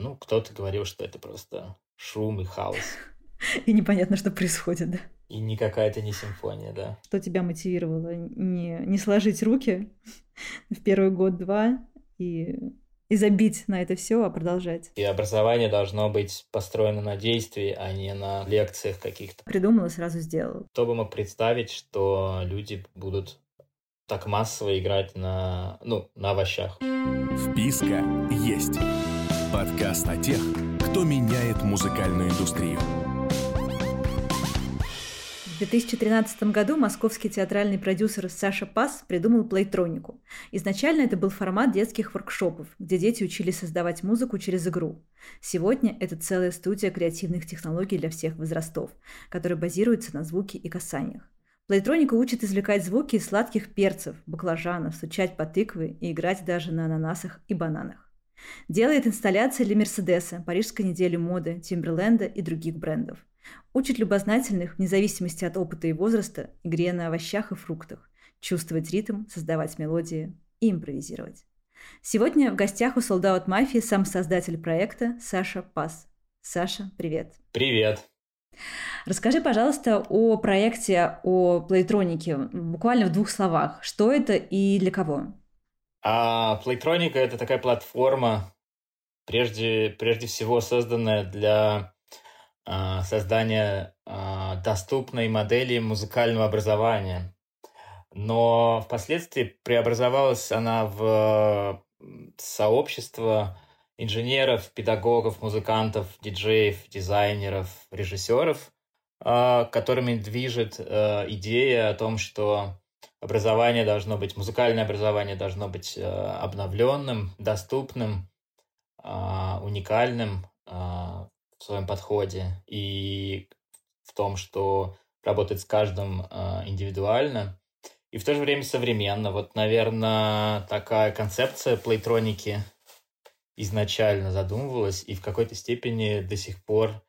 Ну, кто-то говорил, что это просто шум и хаос. И непонятно, что происходит, да? И не какая-то не симфония, да. Что тебя мотивировало не, не сложить руки в первый год-два и, и забить на это все, а продолжать? И образование должно быть построено на действии, а не на лекциях каких-то. Придумала, сразу сделала. Кто бы мог представить, что люди будут так массово играть на, ну, на овощах. Вписка есть. Подкаст о тех, кто меняет музыкальную индустрию. В 2013 году московский театральный продюсер Саша Пас придумал плейтронику. Изначально это был формат детских воркшопов, где дети учились создавать музыку через игру. Сегодня это целая студия креативных технологий для всех возрастов, которая базируется на звуке и касаниях. Плейтроника учит извлекать звуки из сладких перцев, баклажанов, стучать по тыкве и играть даже на ананасах и бананах. Делает инсталляции для Мерседеса, Парижской недели моды, Тимберленда и других брендов. Учит любознательных, вне зависимости от опыта и возраста, игре на овощах и фруктах, чувствовать ритм, создавать мелодии и импровизировать. Сегодня в гостях у Sold Out сам создатель проекта Саша Пас. Саша, привет. Привет. Расскажи, пожалуйста, о проекте, о плейтронике, буквально в двух словах. Что это и для кого? А Плейтроника — это такая платформа, прежде, прежде всего созданная для а, создания а, доступной модели музыкального образования. Но впоследствии преобразовалась она в сообщество инженеров, педагогов, музыкантов, диджеев, дизайнеров, режиссеров, а, которыми движет идея о том, что образование должно быть, музыкальное образование должно быть обновленным, доступным, уникальным, в своем подходе и в том, что работать с каждым э, индивидуально, и в то же время современно. Вот, наверное, такая концепция плейтроники изначально задумывалась и в какой-то степени до сих пор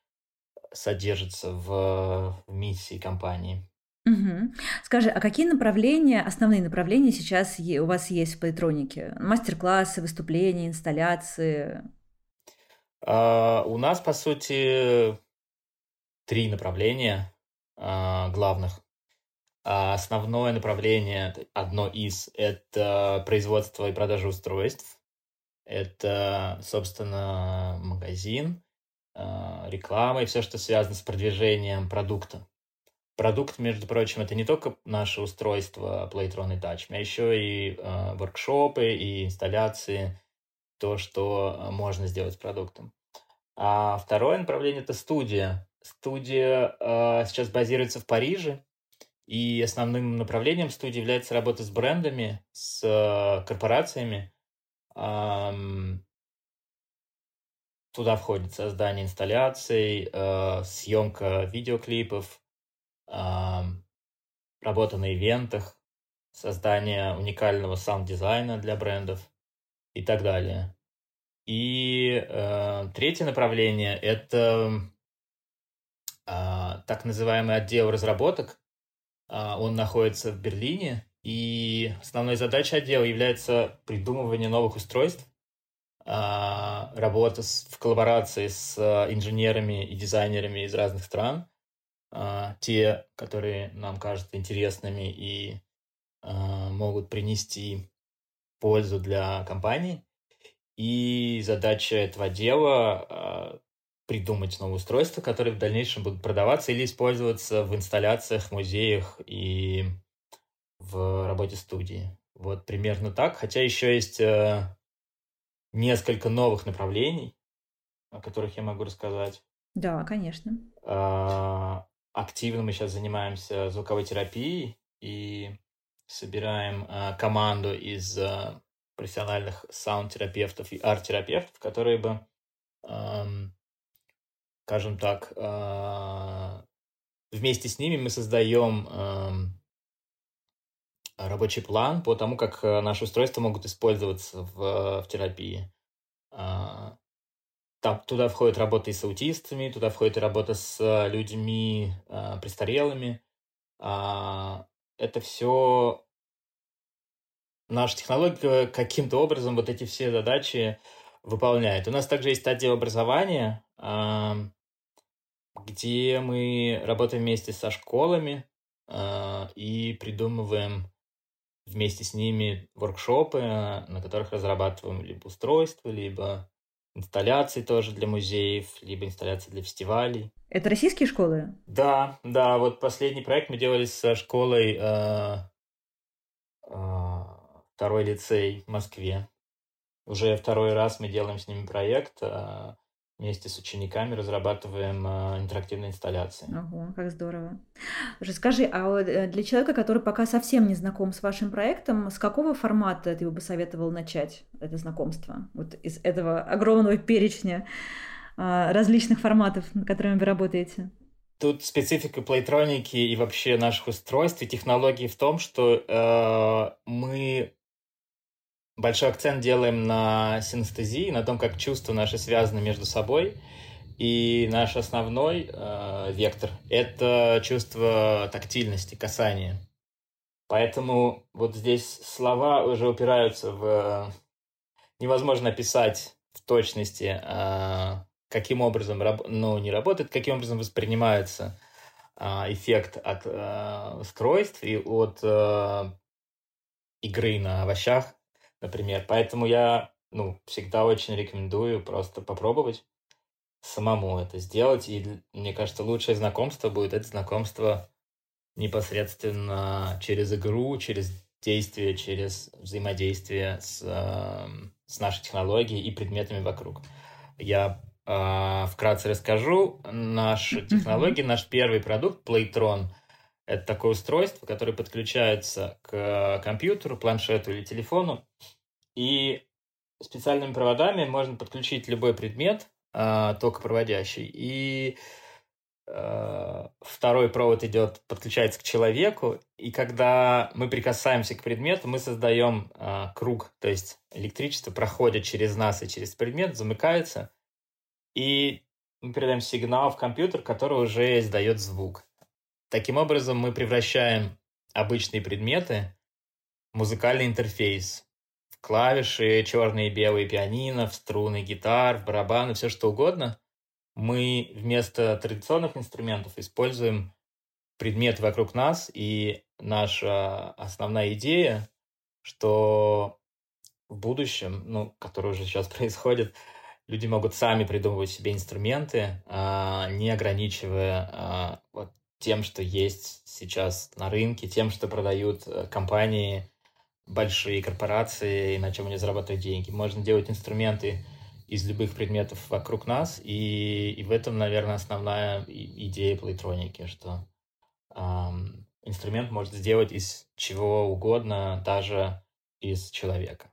содержится в миссии компании. Угу. Скажи, а какие направления, основные направления сейчас у вас есть в плейтронике? Мастер-классы, выступления, инсталляции? Uh, у нас, по сути, три направления uh, главных. Uh, основное направление, одно из, это производство и продажа устройств. Это, собственно, магазин, реклама и все, что связано с продвижением продукта. Продукт, между прочим, это не только наше устройство Playtron и Touch, а еще и воркшопы, и инсталляции, то, что э, можно сделать с продуктом. А второе направление – это студия. Студия э, сейчас базируется в Париже, и основным направлением студии является работа с брендами, с э, корпорациями. Эм, туда входит создание инсталляций, э, съемка видеоклипов, э, работа на ивентах, создание уникального саунд-дизайна для брендов и так далее. И э, третье направление – это э, так называемый отдел разработок. Э, он находится в Берлине, и основной задачей отдела является придумывание новых устройств, э, работа с, в коллаборации с э, инженерами и дизайнерами из разных стран, э, те, которые нам кажутся интересными и э, могут принести пользу для компании. И задача этого дела э, придумать новые устройства, которые в дальнейшем будут продаваться или использоваться в инсталляциях, музеях и в работе студии. Вот примерно так. Хотя еще есть э, несколько новых направлений, о которых я могу рассказать. Да, конечно. Э, активно мы сейчас занимаемся звуковой терапией и собираем э, команду из э, профессиональных саунд-терапевтов и арт-терапевтов, которые бы, эм, скажем так, э, вместе с ними мы создаем эм, рабочий план по тому, как э, наши устройства могут использоваться в, в терапии. Э, там, туда входит работа и с аутистами, туда входит и работа с людьми э, престарелыми. Э, это все наша технология каким-то образом вот эти все задачи выполняет. У нас также есть отдел образования, где мы работаем вместе со школами и придумываем вместе с ними воркшопы, на которых разрабатываем либо устройства, либо инсталляции тоже для музеев, либо инсталляции для фестивалей. Это российские школы? Да, да. Вот последний проект мы делали со школой э, э, второй лицей в Москве. Уже второй раз мы делаем с ними проект. Э, вместе с учениками разрабатываем э, интерактивные инсталляции. Ого, как здорово. Расскажи, а э, для человека, который пока совсем не знаком с вашим проектом, с какого формата ты бы посоветовал начать это знакомство? Вот из этого огромного перечня э, различных форматов, над которыми вы работаете. Тут специфика плейтроники и вообще наших устройств и технологий в том, что э, мы большой акцент делаем на синестезии, на том, как чувства наши связаны между собой. И наш основной э, вектор — это чувство тактильности, касания. Поэтому вот здесь слова уже упираются в... Невозможно описать в точности, э, каким образом ну, не работает, каким образом воспринимается э, эффект от э, устройств и от э, игры на овощах например. Поэтому я, ну, всегда очень рекомендую просто попробовать самому это сделать. И мне кажется, лучшее знакомство будет это знакомство непосредственно через игру, через действие, через взаимодействие с, э, с нашей технологией и предметами вокруг. Я э, вкратце расскажу. Наша технология, наш первый продукт, Playtron, это такое устройство, которое подключается к компьютеру, планшету или телефону, и специальными проводами можно подключить любой предмет, э, токопроводящий, и э, второй провод идет, подключается к человеку, и когда мы прикасаемся к предмету, мы создаем э, круг, то есть электричество проходит через нас и через предмет, замыкается, и мы передаем сигнал в компьютер, который уже издает звук. Таким образом, мы превращаем обычные предметы в музыкальный интерфейс, клавиши, черные и белые пианино, в струны гитар, в барабаны, все что угодно, мы вместо традиционных инструментов используем предметы вокруг нас, и наша основная идея, что в будущем, ну, которое уже сейчас происходит, люди могут сами придумывать себе инструменты, а, не ограничивая а, вот тем, что есть сейчас на рынке, тем, что продают э, компании большие корпорации, на чем они зарабатывают деньги. Можно делать инструменты из любых предметов вокруг нас, и, и в этом, наверное, основная идея плейтроники, что эм, инструмент может сделать из чего угодно, даже из человека.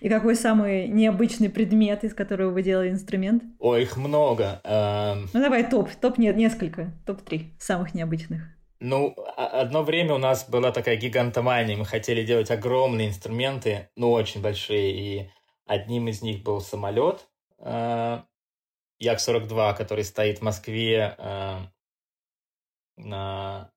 И какой самый необычный предмет, из которого вы делали инструмент? Ой, их много. Эм... Ну давай топ, топ нет, несколько, топ-3 самых необычных. Ну, одно время у нас была такая гигантомания. Мы хотели делать огромные инструменты, ну, очень большие. И одним из них был самолет э, Як-42, который стоит в Москве э, на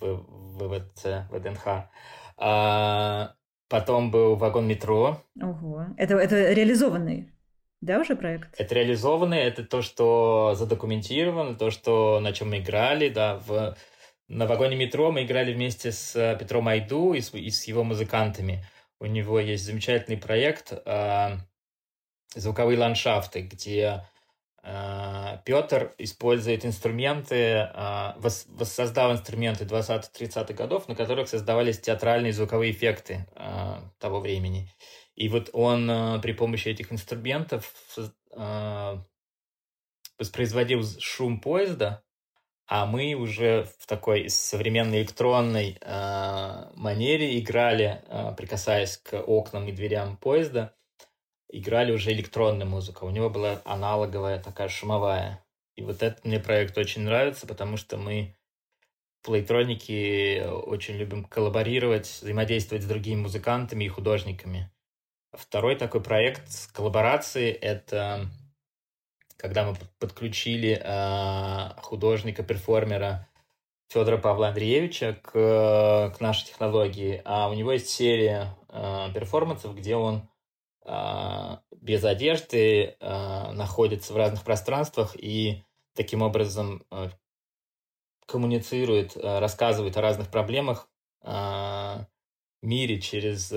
в, ВВЦ, ВДНХ. А, потом был вагон метро. Ого. Это, это реализованный да, уже проект? Это реализованный, это то, что задокументировано, то, что, на чем мы играли, да, в на вагоне метро мы играли вместе с э, Петром Айду и с, и с его музыкантами. У него есть замечательный проект э, «Звуковые ландшафты», где Петр использует инструменты, э, вос, воссоздал инструменты 20-30-х годов, на которых создавались театральные звуковые эффекты э, того времени. И вот он э, при помощи этих инструментов э, воспроизводил шум поезда, а мы уже в такой современной электронной э, манере играли, э, прикасаясь к окнам и дверям поезда, играли уже электронную музыку. У него была аналоговая такая шумовая. И вот этот мне проект очень нравится, потому что мы в плейтронике очень любим коллаборировать, взаимодействовать с другими музыкантами и художниками. Второй такой проект с коллаборацией — это когда мы подключили э, художника-перформера Федора Павла Андреевича к, к нашей технологии. А у него есть серия э, перформансов, где он э, без одежды э, находятся в разных пространствах и таким образом э, коммуницирует, рассказывает о разных проблемах мире через,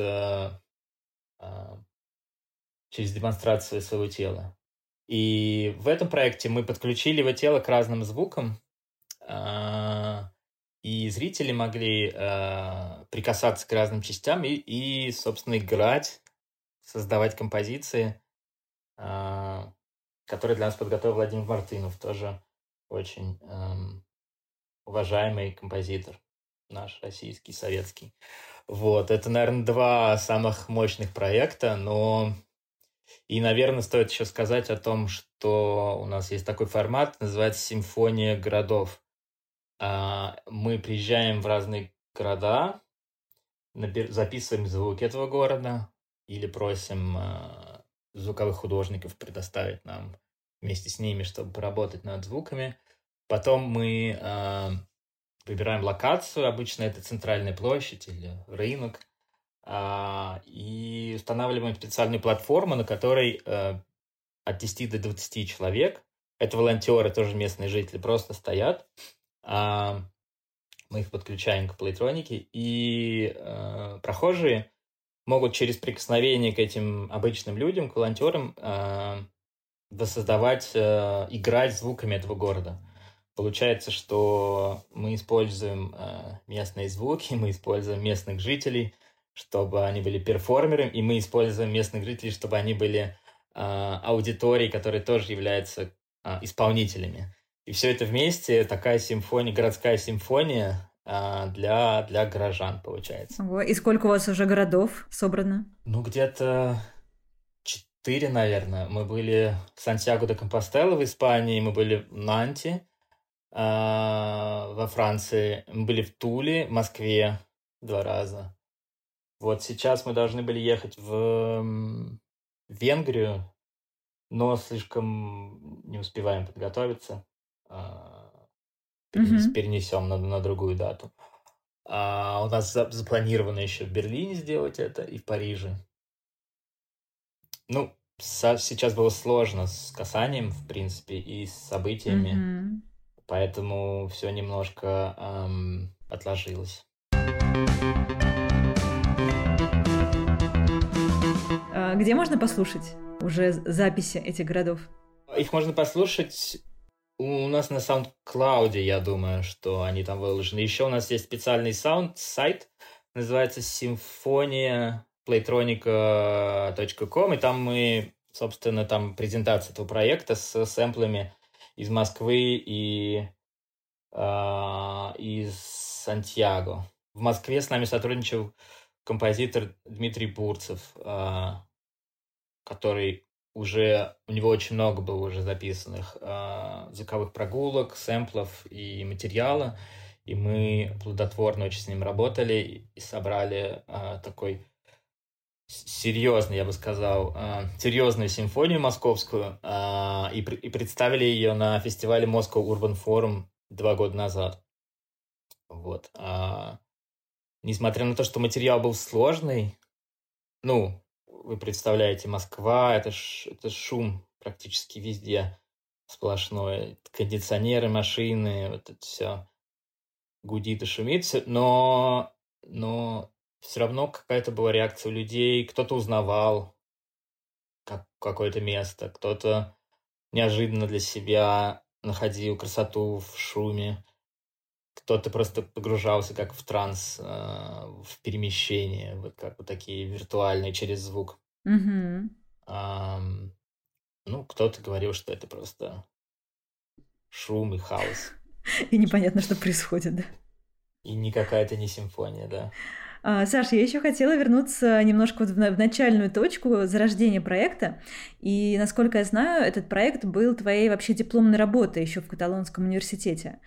через демонстрацию своего тела. И в этом проекте мы подключили его тело к разным звукам, и зрители могли прикасаться к разным частям и, и, собственно, играть, создавать композиции, э, которые для нас подготовил Владимир Мартынов, тоже очень э, уважаемый композитор наш российский, советский. Вот, это, наверное, два самых мощных проекта, но и, наверное, стоит еще сказать о том, что у нас есть такой формат, называется «Симфония городов». А, мы приезжаем в разные города, записываем звуки этого города или просим а, звуковых художников предоставить нам вместе с ними, чтобы поработать над звуками. Потом мы а, выбираем локацию, обычно это центральная площадь или рынок, и устанавливаем специальную платформу, на которой от 10 до 20 человек, это волонтеры, тоже местные жители, просто стоят. А, мы их подключаем к плейтронике, и э, прохожие могут через прикосновение к этим обычным людям, к волонтерам, э, воссоздавать, э, играть звуками этого города. Получается, что мы используем э, местные звуки, мы используем местных жителей, чтобы они были перформерами, и мы используем местных жителей, чтобы они были э, аудиторией, которые тоже являются э, исполнителями. И все это вместе такая симфония, городская симфония для, для горожан получается. Ого. И сколько у вас уже городов собрано? Ну, где-то четыре, наверное. Мы были в Сантьяго де Компостелло в Испании, мы были в Нанте а, во Франции, мы были в Туле, в Москве два раза. Вот сейчас мы должны были ехать в Венгрию, но слишком не успеваем подготовиться. А, перенес, перенесем на, на другую дату. А у нас запланировано еще в Берлине сделать это и в Париже. Ну, со, сейчас было сложно с касанием, в принципе, и с событиями, mm-hmm. поэтому все немножко эм, отложилось. А где можно послушать уже записи этих городов? Их можно послушать у нас на SoundCloud, я думаю, что они там выложены. Еще у нас есть специальный саунд сайт, называется симфония playtronica.com, и там мы, собственно, там презентация этого проекта с сэмплами из Москвы и э, из Сантьяго. В Москве с нами сотрудничал композитор Дмитрий Бурцев, э, который уже у него очень много было уже записанных э, звуковых прогулок, сэмплов и материала, и мы плодотворно очень с ним работали и собрали э, такой серьезный, я бы сказал, э, серьезную симфонию московскую э, и, и представили ее на фестивале Moscow Urban Forum два года назад. Вот. А, несмотря на то, что материал был сложный, ну, вы представляете, Москва, это, ш, это шум практически везде сплошной. Кондиционеры, машины, вот это все гудит и шумит, но, но все равно какая-то была реакция у людей, кто-то узнавал как, какое-то место, кто-то неожиданно для себя находил красоту в шуме, кто-то просто погружался как в транс, э, в перемещение, вот как вот такие виртуальные через звук. А, ну, кто-то говорил, что это просто шум и хаос. И непонятно, что происходит, да. И не какая-то не симфония, да. А, Саша, я еще хотела вернуться немножко в, начальную точку зарождения проекта. И, насколько я знаю, этот проект был твоей вообще дипломной работой еще в Каталонском университете.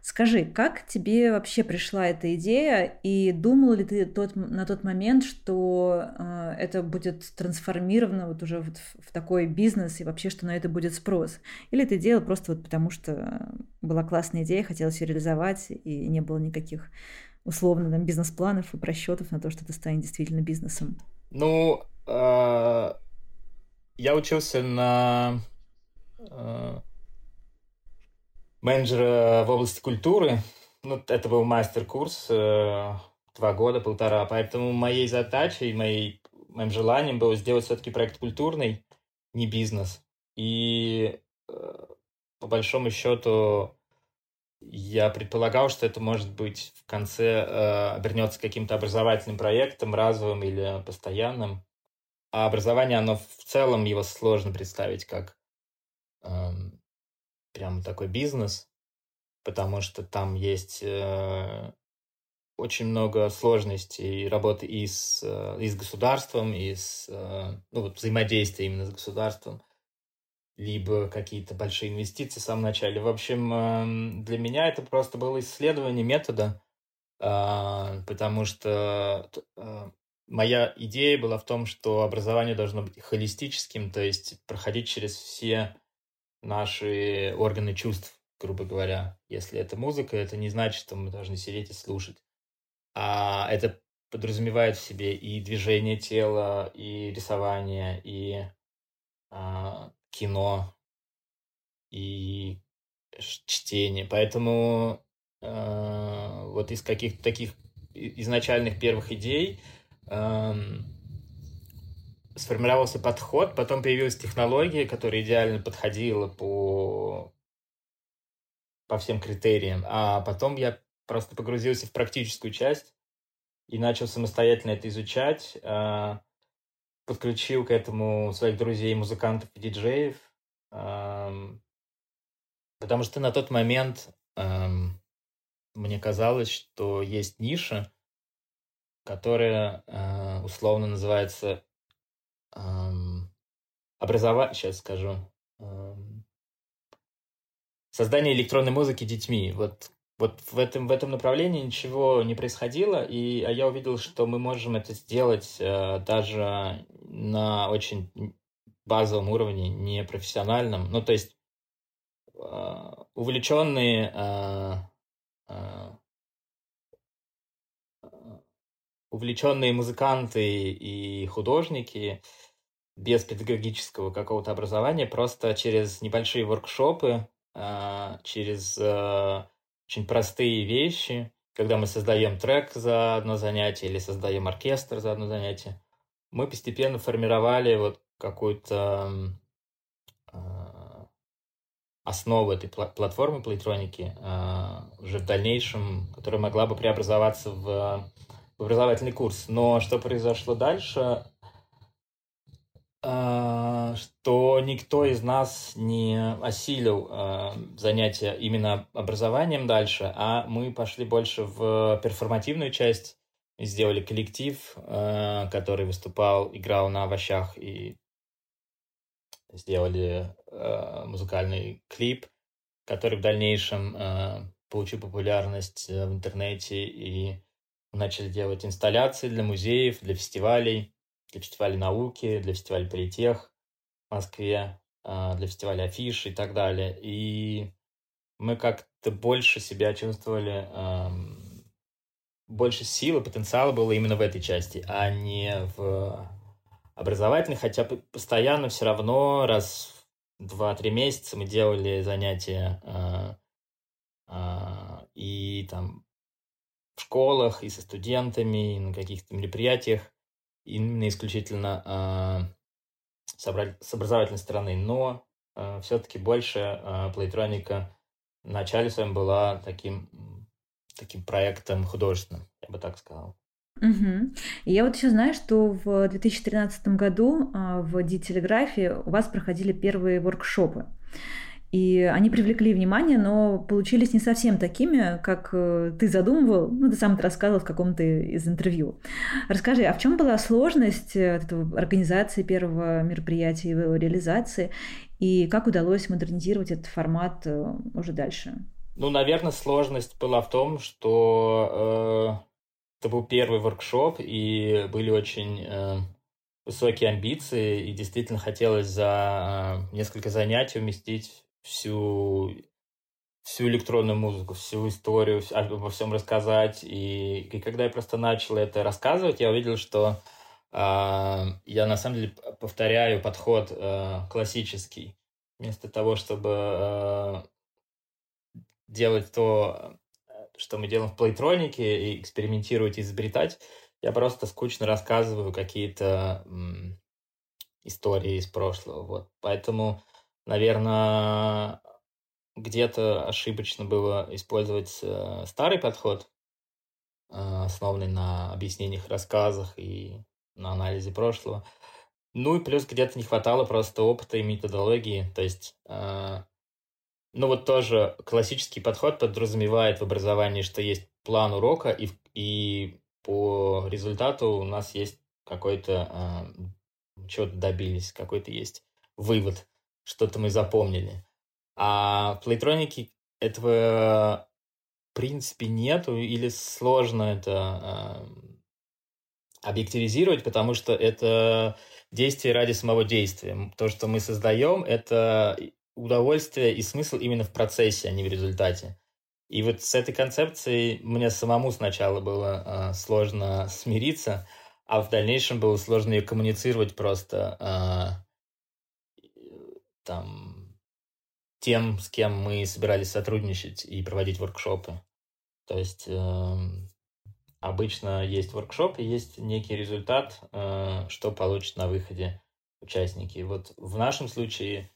Скажи, как тебе вообще пришла эта идея, и думал ли ты тот, на тот момент, что э, это будет трансформировано вот уже вот в, в такой бизнес, и вообще, что на это будет спрос? Или ты делал просто вот потому, что была классная идея, хотелось ее реализовать, и не было никаких условно там бизнес-планов и просчетов на то, что это станет действительно бизнесом? Ну, э, я учился на э, менеджера в области культуры. Ну, это был мастер-курс, э, два года, полтора. Поэтому моей задачей, моей, моим желанием было сделать все-таки проект культурный, не бизнес. И э, по большому счету я предполагал, что это может быть в конце э, обернется каким-то образовательным проектом, разовым или постоянным. А образование, оно в целом его сложно представить как э, прям такой бизнес, потому что там есть э, очень много сложностей работы и с, э, и с государством, и с э, ну, вот взаимодействия именно с государством либо какие-то большие инвестиции в самом начале. В общем, эм, для меня это просто было исследование метода, а, потому что э, моя идея была в том, что образование должно быть холистическим, то есть проходить через все наши органы чувств, грубо говоря. Если это музыка, это не значит, что мы должны сидеть и слушать. А это подразумевает в себе и движение тела, и рисование, и а, кино и чтение. Поэтому э, вот из каких-то таких изначальных первых идей э, сформировался подход, потом появилась технология, которая идеально подходила по, по всем критериям, а потом я просто погрузился в практическую часть и начал самостоятельно это изучать. Э, подключил к этому своих друзей, музыкантов и диджеев, эм, потому что на тот момент эм, мне казалось, что есть ниша, которая э, условно называется эм, образование, сейчас скажу, эм, создание электронной музыки детьми. Вот вот в этом, в этом направлении ничего не происходило, и а я увидел, что мы можем это сделать э, даже на очень базовом уровне, не профессиональном. Ну, то есть э, увлеченные э, э, увлеченные музыканты и художники без педагогического какого-то образования просто через небольшие воркшопы, э, через э, очень простые вещи, когда мы создаем трек за одно занятие или создаем оркестр за одно занятие, мы постепенно формировали вот какую-то э, основу этой пла- платформы плейтроники э, уже в дальнейшем, которая могла бы преобразоваться в образовательный курс. Но что произошло дальше, что никто из нас не осилил а, занятия именно образованием дальше, а мы пошли больше в перформативную часть, сделали коллектив, а, который выступал, играл на овощах и сделали музыкальный клип, который в дальнейшем получил популярность в интернете и начали делать инсталляции для музеев, для фестивалей для фестиваля науки, для фестиваля Политех Москве, а, для фестиваля Афиш и так далее. И мы как-то больше себя чувствовали, больше силы, потенциала было именно в этой части, а не в образовательной, хотя постоянно все равно раз в 2-3 месяца мы делали занятия а, а, и там в школах, и со студентами, и на каких-то мероприятиях именно исключительно с образовательной стороны, но э, все-таки больше э, плейтроника в начале своем была таким, таким проектом художественным, я бы так сказал. Угу. Я вот еще знаю, что в 2013 году в Дителеграфии у вас проходили первые воркшопы. И они привлекли внимание, но получились не совсем такими, как э, ты задумывал. Ну, ты сам это рассказывал в каком-то из интервью. Расскажи, а в чем была сложность э, этого, организации первого мероприятия, его реализации? И как удалось модернизировать этот формат э, уже дальше? Ну, наверное, сложность была в том, что э, это был первый воркшоп, и были очень э, высокие амбиции, и действительно хотелось за несколько занятий уместить всю, всю электронную музыку, всю историю, обо всем рассказать. И, и когда я просто начал это рассказывать, я увидел, что А, я на самом деле повторяю подход э, классический. Вместо того, чтобы э, делать то, что мы делаем в плейтронике, и экспериментировать, и изобретать, я просто скучно рассказываю какие-то истории из прошлого. Вот. Поэтому, наверное, где-то ошибочно было использовать э, старый подход, э, основанный на объяснениях, рассказах и на анализе прошлого. Ну и плюс где-то не хватало просто опыта и методологии. То есть, э, ну вот тоже классический подход подразумевает в образовании, что есть план урока, и, и по результату у нас есть какой-то, э, чего-то добились, какой-то есть вывод, что-то мы запомнили. А в плейтронике этого в принципе нету или сложно это э, объективизировать, потому что это действие ради самого действия. То, что мы создаем, это удовольствие и смысл именно в процессе, а не в результате. И вот с этой концепцией мне самому сначала было э, сложно смириться, а в дальнейшем было сложно ее коммуницировать просто э, там тем, с кем мы собирались сотрудничать и проводить воркшопы. То есть э, Обычно есть воркшоп и есть некий результат, э, что получат на выходе участники. Вот в нашем случае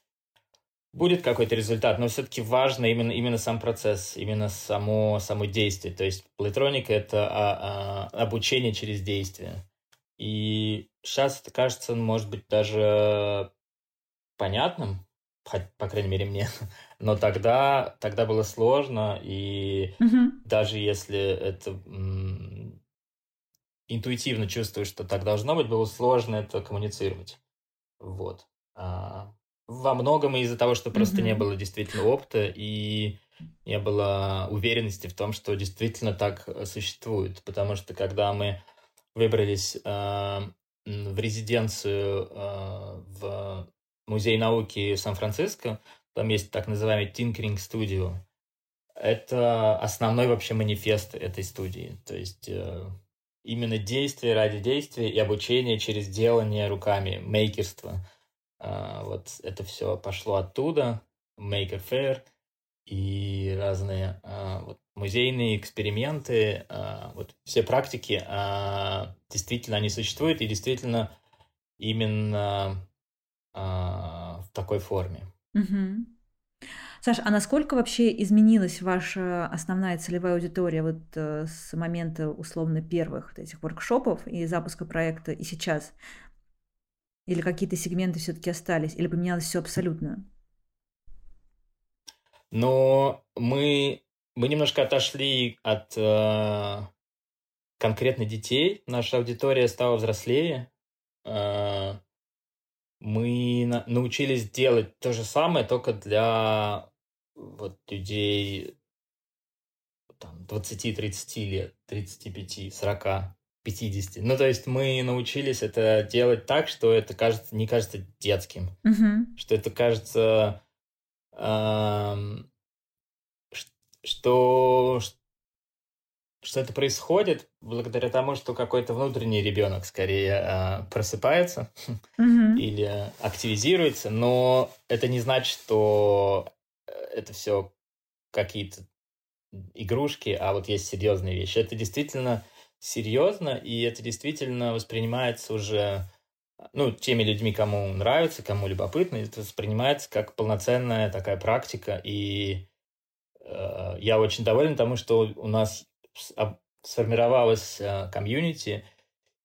будет какой-то результат, но все-таки важно именно, именно сам процесс, именно само, само действие. То есть плейтроника — это а, а, обучение через действие. И сейчас это кажется, может быть, даже понятным, по крайней мере, мне. Но тогда, тогда было сложно, и угу. даже если это интуитивно чувствуешь, что так должно быть, было сложно это коммуницировать. Вот. А, во многом из-за того, что просто угу. не было действительно опыта и не было уверенности в том, что действительно так существует. Потому что когда мы выбрались э, в резиденцию э, в музей науки Сан-Франциско, там есть так называемый Tinkering Studio. Это основной вообще манифест этой студии. То есть э, именно действие ради действия и обучение через делание руками, мейкерство. Э, вот это все пошло оттуда. Maker Fair и разные э, вот, музейные эксперименты, э, вот все практики, действительно они существуют и действительно именно а, в такой форме. Угу. Саш, а насколько вообще изменилась ваша основная целевая аудитория вот э, с момента условно первых вот этих воркшопов и запуска проекта и сейчас? Или какие-то сегменты все-таки остались? Или поменялось все абсолютно? Но мы, мы немножко отошли от э, конкретно детей. Наша аудитория стала взрослее. Э, мы на- научились делать то же самое, только для вот людей там, 20-30 лет, 35, 40, 50. Ну, то есть мы научились это делать так, что это кажется, не кажется детским. Угу. Что это кажется, эм, что, что это происходит благодаря тому, что какой-то внутренний ребенок скорее э, просыпается mm-hmm. или активизируется, но это не значит, что э, это все какие-то игрушки, а вот есть серьезные вещи. Это действительно серьезно, и это действительно воспринимается уже ну, теми людьми, кому нравится, кому любопытно, это воспринимается как полноценная такая практика, и э, я очень доволен тому, что у нас сформировалась э, комьюнити,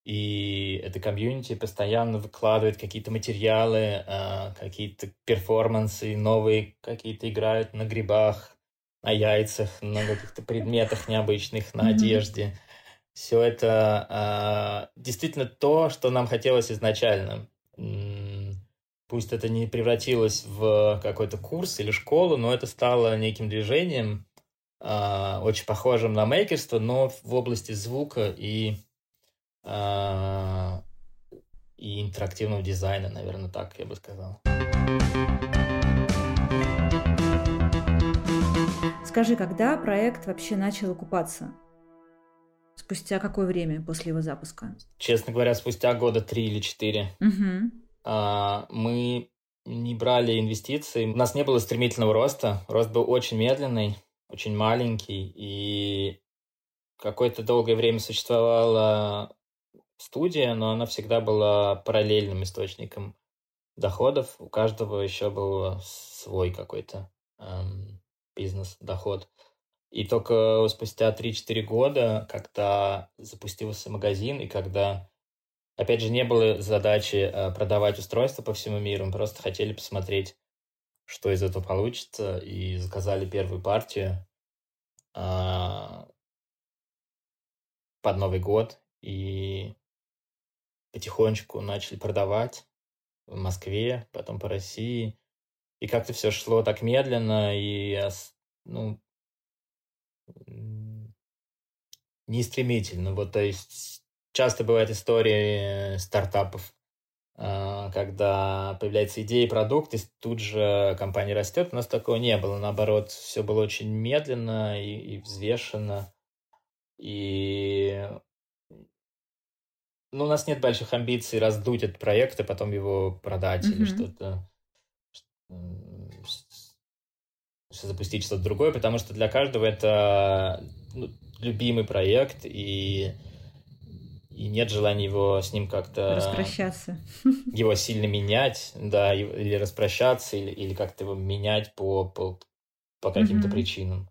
и это комьюнити постоянно выкладывает какие-то материалы, э, какие-то перформансы новые, какие-то играют на грибах, на яйцах, на каких-то предметах необычных, на одежде. Все это э, действительно то, что нам хотелось изначально. Пусть это не превратилось в какой-то курс или школу, но это стало неким движением, э, очень похожим на мейкерство, но в области звука и, э, и интерактивного дизайна, наверное, так я бы сказал. Скажи, когда проект вообще начал окупаться? спустя какое время после его запуска? Честно говоря, спустя года три или четыре. Угу. А, мы не брали инвестиции. У нас не было стремительного роста. Рост был очень медленный, очень маленький. И какое-то долгое время существовала студия, но она всегда была параллельным источником доходов. У каждого еще был свой какой-то эм, бизнес-доход. И только спустя 3-4 года, когда запустился магазин, и когда, опять же, не было задачи э, продавать устройства по всему миру, мы просто хотели посмотреть, что из этого получится, и заказали первую партию а, под Новый год, и потихонечку начали продавать в Москве, потом по России. И как-то все шло так медленно, и ну, не стремительно. Вот, то есть часто бывают истории стартапов, а, когда появляется идея и продукт, и тут же компания растет. У нас такого не было. Наоборот, все было очень медленно и, и взвешенно. И ну, у нас нет больших амбиций раздуть этот проект и потом его продать mm-hmm. или что-то запустить что-то другое, потому что для каждого это ну, любимый проект, и, и нет желания его с ним как-то... Распрощаться. Его сильно менять, да, или распрощаться, или, или как-то его менять по, по, по каким-то mm-hmm. причинам.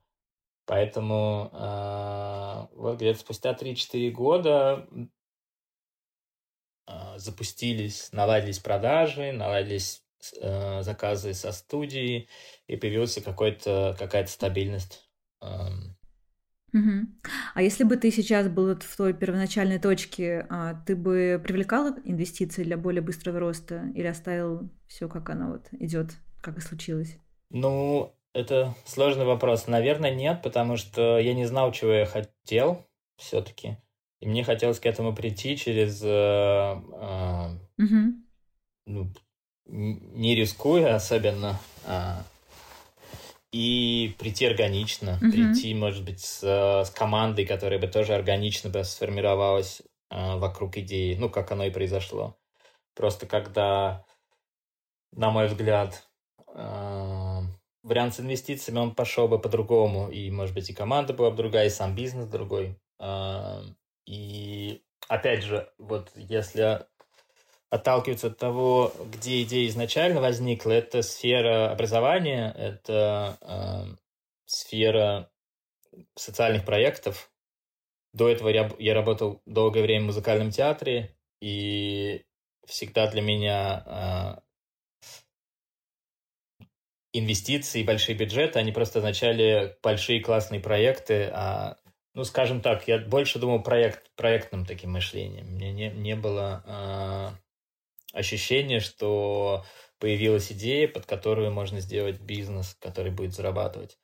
Поэтому э, вот где-то спустя 3-4 года э, запустились, наладились продажи, наладились э, заказы со студии, и появился какой-то, какая-то стабильность. Угу. А если бы ты сейчас был в той первоначальной точке, а, ты бы привлекал инвестиции для более быстрого роста или оставил все, как оно вот идет, как и случилось? Ну, это сложный вопрос. Наверное, нет, потому что я не знал, чего я хотел все-таки. И мне хотелось к этому прийти через... Э, э, угу. ну, не рискуя особенно, а, и прийти органично, mm-hmm. прийти, может быть, с, с командой, которая бы тоже органично бы сформировалась а, вокруг идеи, ну, как оно и произошло. Просто когда, на мой взгляд, а, вариант с инвестициями, он пошел бы по-другому, и, может быть, и команда была бы другая, и сам бизнес другой. А, и, опять же, вот если отталкиваться от того, где идея изначально возникла. Это сфера образования, это э, сфера социальных проектов. До этого я, я работал долгое время в музыкальном театре, и всегда для меня э, инвестиции, большие бюджеты, они просто означали большие классные проекты, а ну, скажем так, я больше думал проект, проектным таким мышлением. Мне не, не было э, ощущение, что появилась идея, под которую можно сделать бизнес, который будет зарабатывать.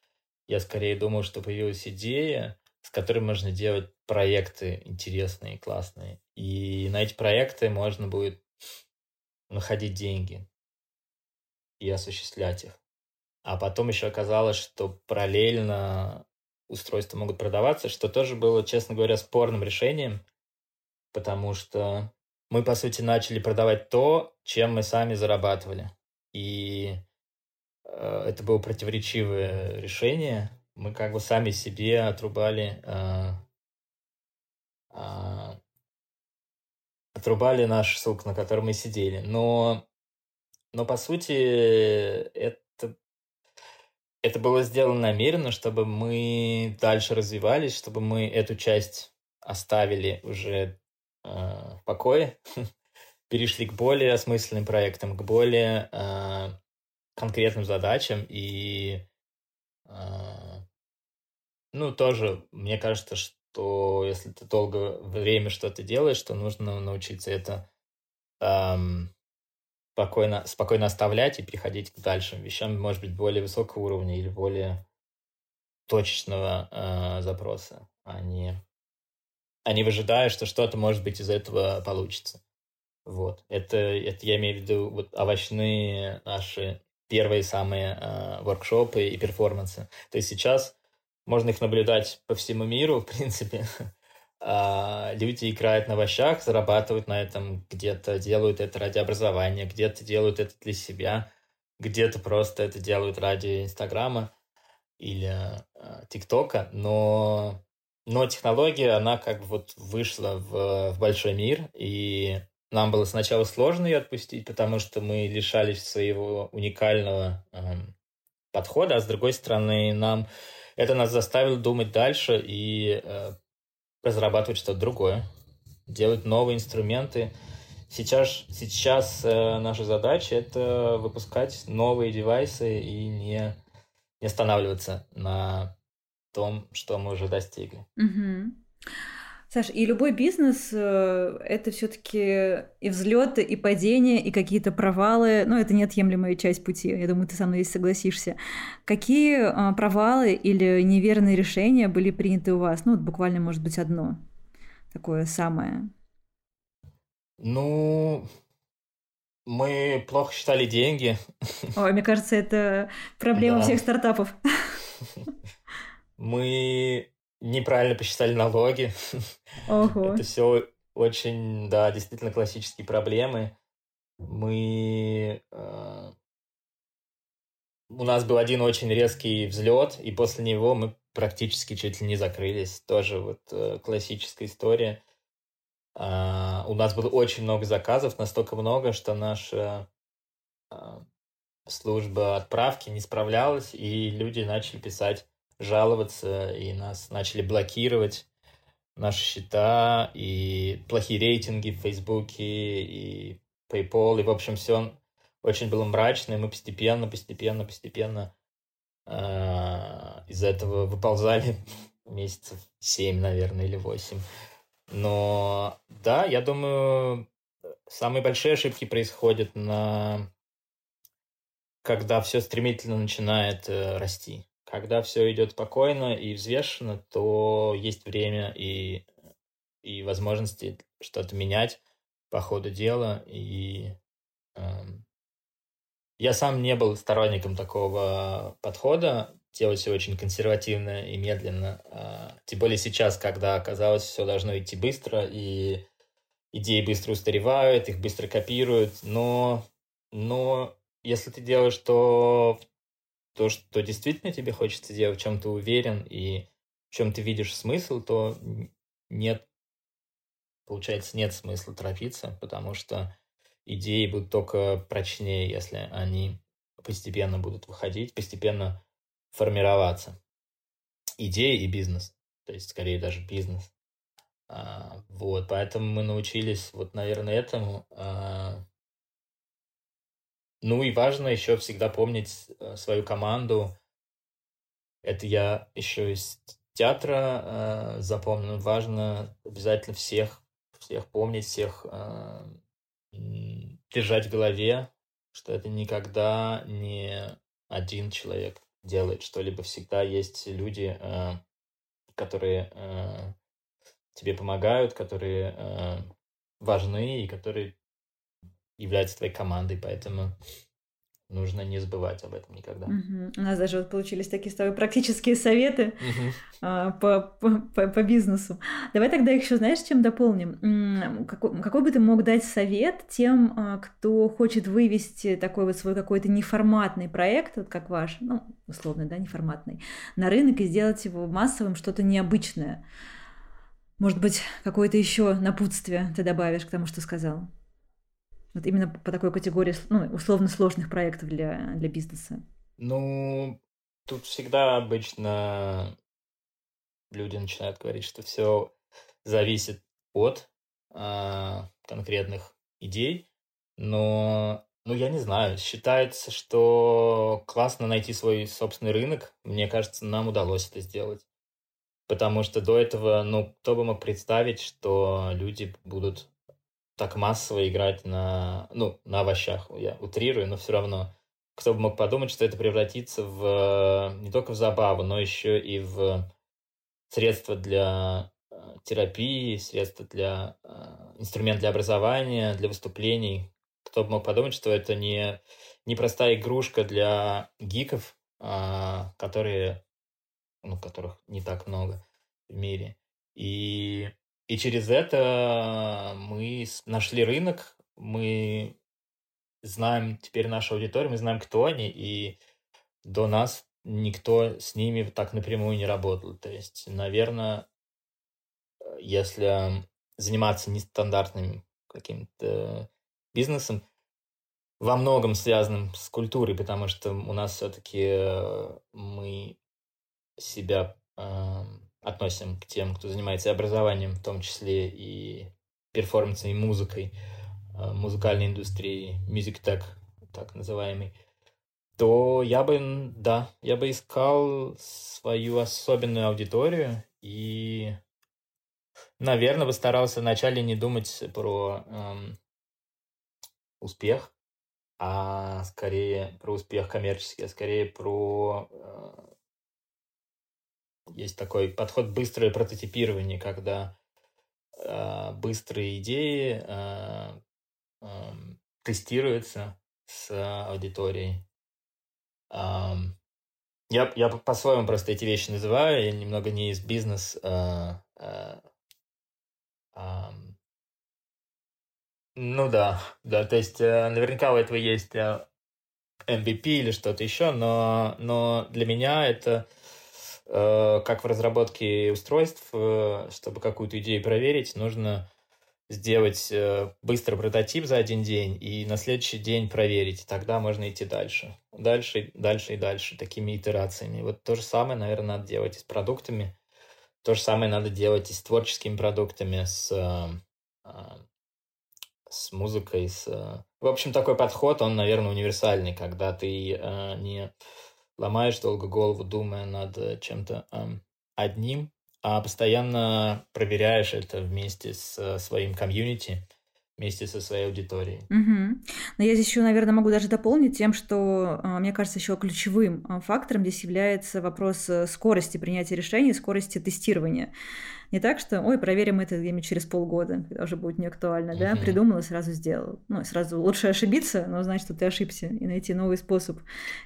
Я скорее думал, что появилась идея, с которой можно делать проекты интересные, классные. И на эти проекты можно будет находить деньги и осуществлять их. А потом еще оказалось, что параллельно устройства могут продаваться, что тоже было, честно говоря, спорным решением, потому что мы, по сути, начали продавать то, чем мы сами зарабатывали. И э, это было противоречивое решение. Мы как бы сами себе отрубали э, э, отрубали наш сук, на котором мы сидели. Но, но по сути, это, это было сделано намеренно, чтобы мы дальше развивались, чтобы мы эту часть оставили уже в покое, перешли к более осмысленным проектам, к более э, конкретным задачам и э, ну тоже мне кажется, что если ты долгое время что-то делаешь, то нужно научиться это эм, спокойно, спокойно оставлять и переходить к дальшим вещам, может быть, более высокого уровня или более точечного э, запроса, а не а не выжидая, что что-то, может быть, из этого получится. Вот. Это, это я имею в виду вот овощные наши первые самые э, воркшопы и перформансы. То есть сейчас можно их наблюдать по всему миру, в принципе. а, люди играют на овощах, зарабатывают на этом, где-то делают это ради образования, где-то делают это для себя, где-то просто это делают ради Инстаграма или а, ТикТока, но, но технология, она как бы вот вышла в, в большой мир, и нам было сначала сложно ее отпустить, потому что мы лишались своего уникального эм, подхода, а с другой стороны, нам это нас заставило думать дальше и э, разрабатывать что-то другое, делать новые инструменты. Сейчас, сейчас э, наша задача это выпускать новые девайсы и не, не останавливаться на том, что мы уже достигли. Угу. Саш, и любой бизнес э, это все-таки и взлеты, и падения, и какие-то провалы. Ну, это неотъемлемая часть пути. Я думаю, ты со мной здесь согласишься. Какие а, провалы или неверные решения были приняты у вас? Ну, вот буквально, может быть, одно такое самое. Ну, мы плохо считали деньги. Ой, мне кажется, это проблема да. всех стартапов. Мы неправильно посчитали налоги. Ого. Это все очень, да, действительно классические проблемы. Мы... Э, у нас был один очень резкий взлет, и после него мы практически чуть ли не закрылись. Тоже вот э, классическая история. Э, у нас было очень много заказов, настолько много, что наша э, служба отправки не справлялась, и люди начали писать жаловаться, и нас начали блокировать наши счета, и плохие рейтинги в Фейсбуке, и PayPal, и, в общем, все очень было мрачно, и мы постепенно, постепенно, постепенно э, из этого выползали месяцев 7, наверное, или 8. Но да, я думаю, самые большие ошибки происходят на когда все стремительно начинает э, расти. Когда все идет спокойно и взвешенно, то есть время и, и возможности что-то менять по ходу дела. И эм, я сам не был сторонником такого подхода, делать все очень консервативно и медленно. Э, тем более сейчас, когда оказалось, все должно идти быстро, и идеи быстро устаревают, их быстро копируют, но, но если ты делаешь то, то, что действительно тебе хочется делать, в чем ты уверен и в чем ты видишь смысл, то нет, получается, нет смысла торопиться, потому что идеи будут только прочнее, если они постепенно будут выходить, постепенно формироваться. Идеи и бизнес, то есть скорее даже бизнес. А, вот, поэтому мы научились вот, наверное, этому. А, ну и важно еще всегда помнить э, свою команду. Это я еще из театра э, запомнил. Важно обязательно всех, всех помнить, всех э, держать в голове, что это никогда не один человек делает что-либо. Всегда есть люди, э, которые э, тебе помогают, которые э, важны и которые является твоей командой, поэтому нужно не забывать об этом никогда. Угу. У нас даже вот получились такие с тобой практические советы угу. а, по, по, по бизнесу. Давай тогда еще, знаешь, чем дополним? Какой, какой бы ты мог дать совет тем, а, кто хочет вывести такой вот свой какой-то неформатный проект, вот как ваш, ну, условно, да, неформатный, на рынок и сделать его массовым, что-то необычное? Может быть, какое-то еще напутствие ты добавишь к тому, что сказал? Вот именно по такой категории ну, условно сложных проектов для, для бизнеса. Ну, тут всегда обычно люди начинают говорить, что все зависит от э, конкретных идей, но, ну, я не знаю, считается, что классно найти свой собственный рынок. Мне кажется, нам удалось это сделать. Потому что до этого, ну, кто бы мог представить, что люди будут так массово играть на, ну, на овощах. Я утрирую, но все равно. Кто бы мог подумать, что это превратится в не только в забаву, но еще и в средство для э, терапии, средство для э, инструмент для образования, для выступлений. Кто бы мог подумать, что это не, не простая игрушка для гиков, а, которые, ну, которых не так много в мире. И и через это мы нашли рынок, мы знаем теперь нашу аудиторию, мы знаем, кто они, и до нас никто с ними так напрямую не работал. То есть, наверное, если заниматься нестандартным каким-то бизнесом, во многом связанным с культурой, потому что у нас все-таки э, мы себя э, относим к тем, кто занимается образованием, в том числе и перформансом, и музыкой, э, музыкальной индустрии, music tech, так называемый, то я бы, да, я бы искал свою особенную аудиторию и, наверное, бы старался вначале не думать про эм, успех, а скорее про успех коммерческий, а скорее про... Э, есть такой подход быстрое прототипирование, когда э, быстрые идеи э, э, тестируются с аудиторией. Э, я, я по-своему просто эти вещи называю, я немного не из бизнес э, э, э, ну да, да, то есть э, наверняка у этого есть э, MVP или что-то еще, но, но для меня это как в разработке устройств, э, чтобы какую-то идею проверить, нужно сделать э, быстро прототип за один день и на следующий день проверить, тогда можно идти дальше. Дальше, дальше и дальше, такими итерациями. Вот то же самое, наверное, надо делать и с продуктами. То же самое надо делать и с творческими продуктами, с э, с музыкой, с... Э, в общем, такой подход, он, наверное, универсальный, когда ты э, не ломаешь долго голову, думая над чем-то э, одним, а постоянно проверяешь это вместе с э, своим комьюнити, вместе со своей аудиторией. Угу. Но я здесь еще, наверное, могу даже дополнить тем, что, а, мне кажется, еще ключевым а, фактором здесь является вопрос э, скорости принятия решений, скорости тестирования. Не так, что, ой, проверим это где-нибудь через полгода, когда уже будет не актуально, угу. да, придумал и сразу сделал. Ну, сразу лучше ошибиться, но знать, что ты ошибся, и найти новый способ,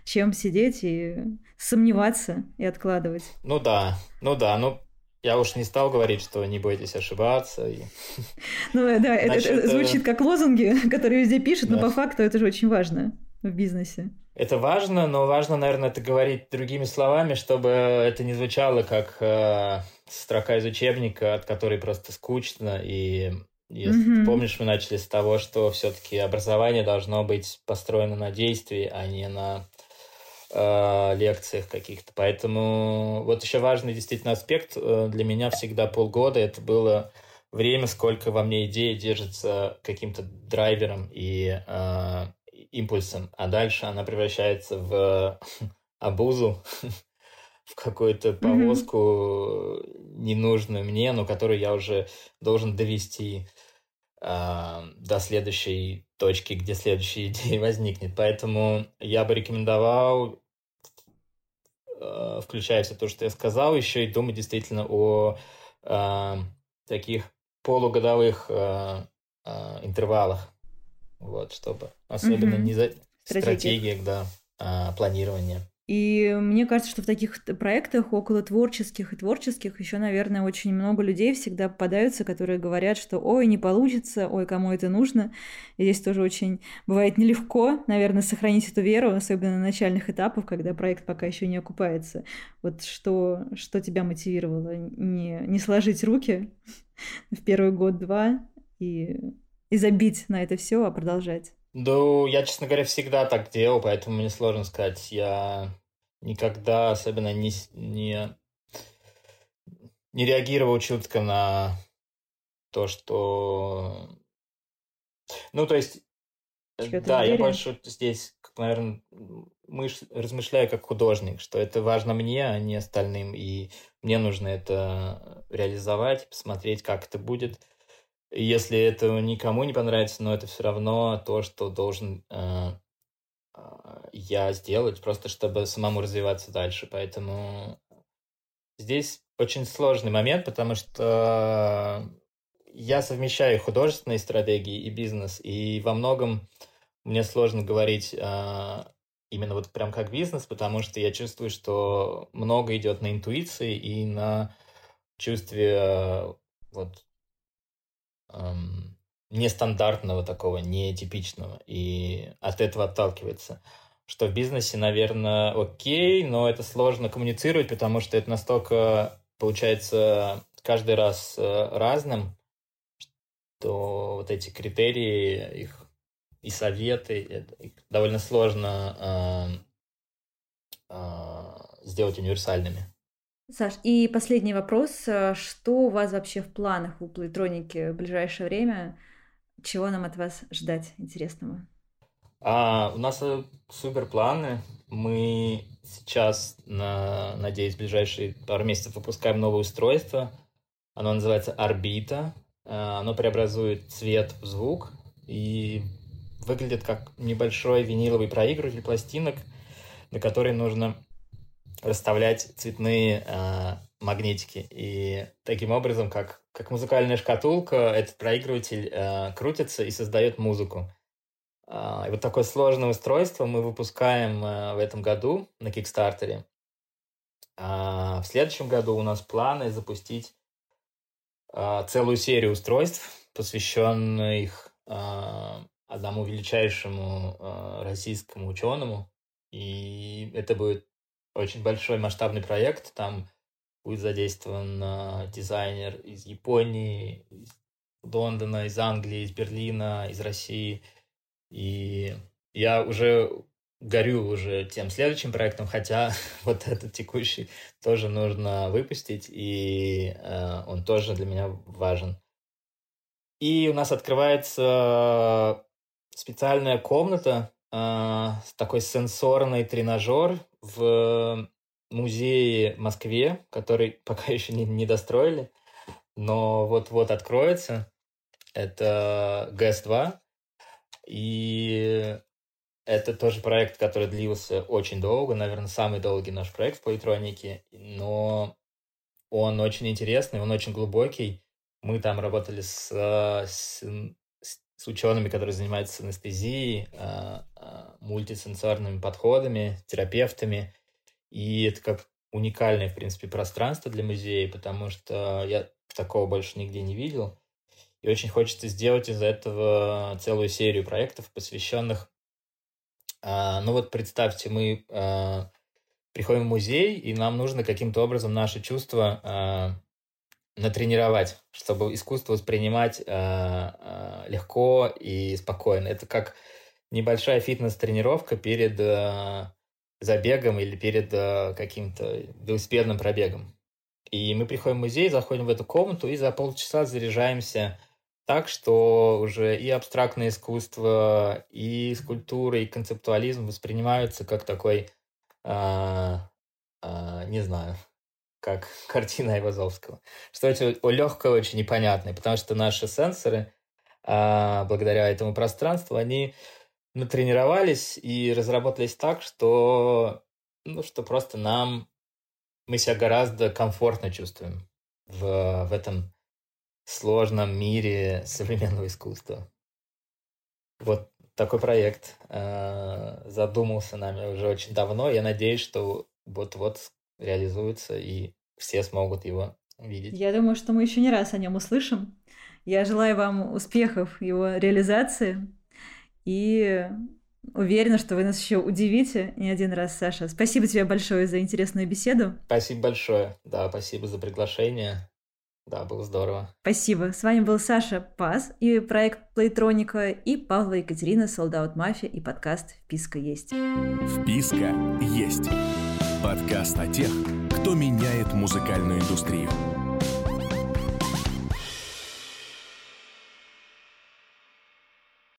чем сидеть и сомневаться и откладывать. Ну да, ну да, ну я уж не стал говорить, что не бойтесь ошибаться. И... Ну да, Значит, это, это звучит как лозунги, которые везде пишут, да. но по факту это же очень важно в бизнесе. Это важно, но важно, наверное, это говорить другими словами, чтобы это не звучало как э, строка из учебника, от которой просто скучно. И если mm-hmm. ты помнишь, мы начали с того, что все-таки образование должно быть построено на действии, а не на э, лекциях каких-то. Поэтому вот еще важный действительно аспект э, для меня всегда полгода это было время, сколько во мне идея держится каким-то драйвером и э, импульсом, а дальше она превращается в обузу, в какую-то повозку mm-hmm. ненужную мне, но которую я уже должен довести э, до следующей точки, где следующая идея возникнет. Поэтому я бы рекомендовал э, включая все то, что я сказал, еще и думать действительно о э, таких полугодовых э, э, интервалах, вот, чтобы особенно mm-hmm. не за стратегиях, да, планирования. И мне кажется, что в таких проектах около творческих и творческих еще, наверное, очень много людей всегда попадаются, которые говорят, что ой, не получится, ой, кому это нужно. И здесь тоже очень бывает нелегко, наверное, сохранить эту веру, особенно на начальных этапах, когда проект пока еще не окупается. Вот что, что тебя мотивировало не, не сложить руки в первый год-два и, и забить на это все, а продолжать? Ну, я, честно говоря, всегда так делал, поэтому мне сложно сказать. Я никогда особенно не, не, не реагировал чутко на то, что... Ну, то есть, Чьё да, я больше здесь, наверное, мыш... размышляю как художник, что это важно мне, а не остальным, и мне нужно это реализовать, посмотреть, как это будет. И если это никому не понравится, но это все равно то, что должен э, я сделать, просто чтобы самому развиваться дальше. Поэтому здесь очень сложный момент, потому что я совмещаю художественные стратегии и бизнес, и во многом мне сложно говорить э, именно вот прям как бизнес, потому что я чувствую, что много идет на интуиции и на чувстве э, вот эм, нестандартного такого, нетипичного, и от этого отталкивается. Что в бизнесе, наверное, окей, но это сложно коммуницировать, потому что это настолько получается каждый раз э, разным, что вот эти критерии, их и советы, их довольно сложно э, э, сделать универсальными. Саш, и последний вопрос. Что у вас вообще в планах у Плейтроники в ближайшее время? Чего нам от вас ждать интересного? А, у нас супер планы. Мы сейчас, на, надеюсь, в ближайшие пару месяцев выпускаем новое устройство. Оно называется Орбита. А, оно преобразует цвет в звук и выглядит как небольшой виниловый проигрыватель пластинок, на который нужно расставлять цветные э, магнитики. И таким образом, как, как музыкальная шкатулка, этот проигрыватель э, крутится и создает музыку. Э, и вот такое сложное устройство мы выпускаем э, в этом году на Кикстартере. А в следующем году у нас планы запустить э, целую серию устройств, посвященных э, одному величайшему э, российскому ученому. И это будет очень большой масштабный проект. Там будет задействован э, дизайнер из Японии, из Лондона, из Англии, из Берлина, из России. И я уже горю уже тем следующим проектом, хотя вот этот текущий тоже нужно выпустить, и э, он тоже для меня важен. И у нас открывается специальная комната, э, такой сенсорный тренажер в музее в Москве, который пока еще не, не достроили, но вот-вот откроется. Это ГЭС-2. И это тоже проект, который длился очень долго, наверное, самый долгий наш проект по электронике, но он очень интересный, он очень глубокий. Мы там работали с, с, с учеными, которые занимаются анестезией, а, а, мультисенсорными подходами, терапевтами. И это как уникальное, в принципе, пространство для музея, потому что я такого больше нигде не видел. И очень хочется сделать из этого целую серию проектов, посвященных... А, ну вот представьте, мы приходим в музей, и нам нужно каким-то образом наши чувства натренировать, чтобы искусство воспринимать э, э, легко и спокойно. Это как небольшая фитнес-тренировка перед э, забегом или перед э, каким-то велосипедным пробегом. И мы приходим в музей, заходим в эту комнату и за полчаса заряжаемся так, что уже и абстрактное искусство, и скульптура, и концептуализм воспринимаются как такой, э, э, не знаю, как картина Айвазовского. Что это легкое, очень непонятное, потому что наши сенсоры, а, благодаря этому пространству, они натренировались и разработались так, что, ну, что просто нам мы себя гораздо комфортно чувствуем в, в этом сложном мире современного искусства. Вот такой проект э, задумался нами уже очень давно. Я надеюсь, что вот-вот реализуется, и все смогут его видеть. Я думаю, что мы еще не раз о нем услышим. Я желаю вам успехов его реализации и уверена, что вы нас еще удивите не один раз, Саша. Спасибо тебе большое за интересную беседу. Спасибо большое. Да, спасибо за приглашение. Да, было здорово. Спасибо. С вами был Саша Пас и проект Плейтроника, и Павла Екатерина, Солдат Мафия и подкаст «Вписка есть». «Вписка есть» Подкаст о тех, кто меняет музыкальную индустрию.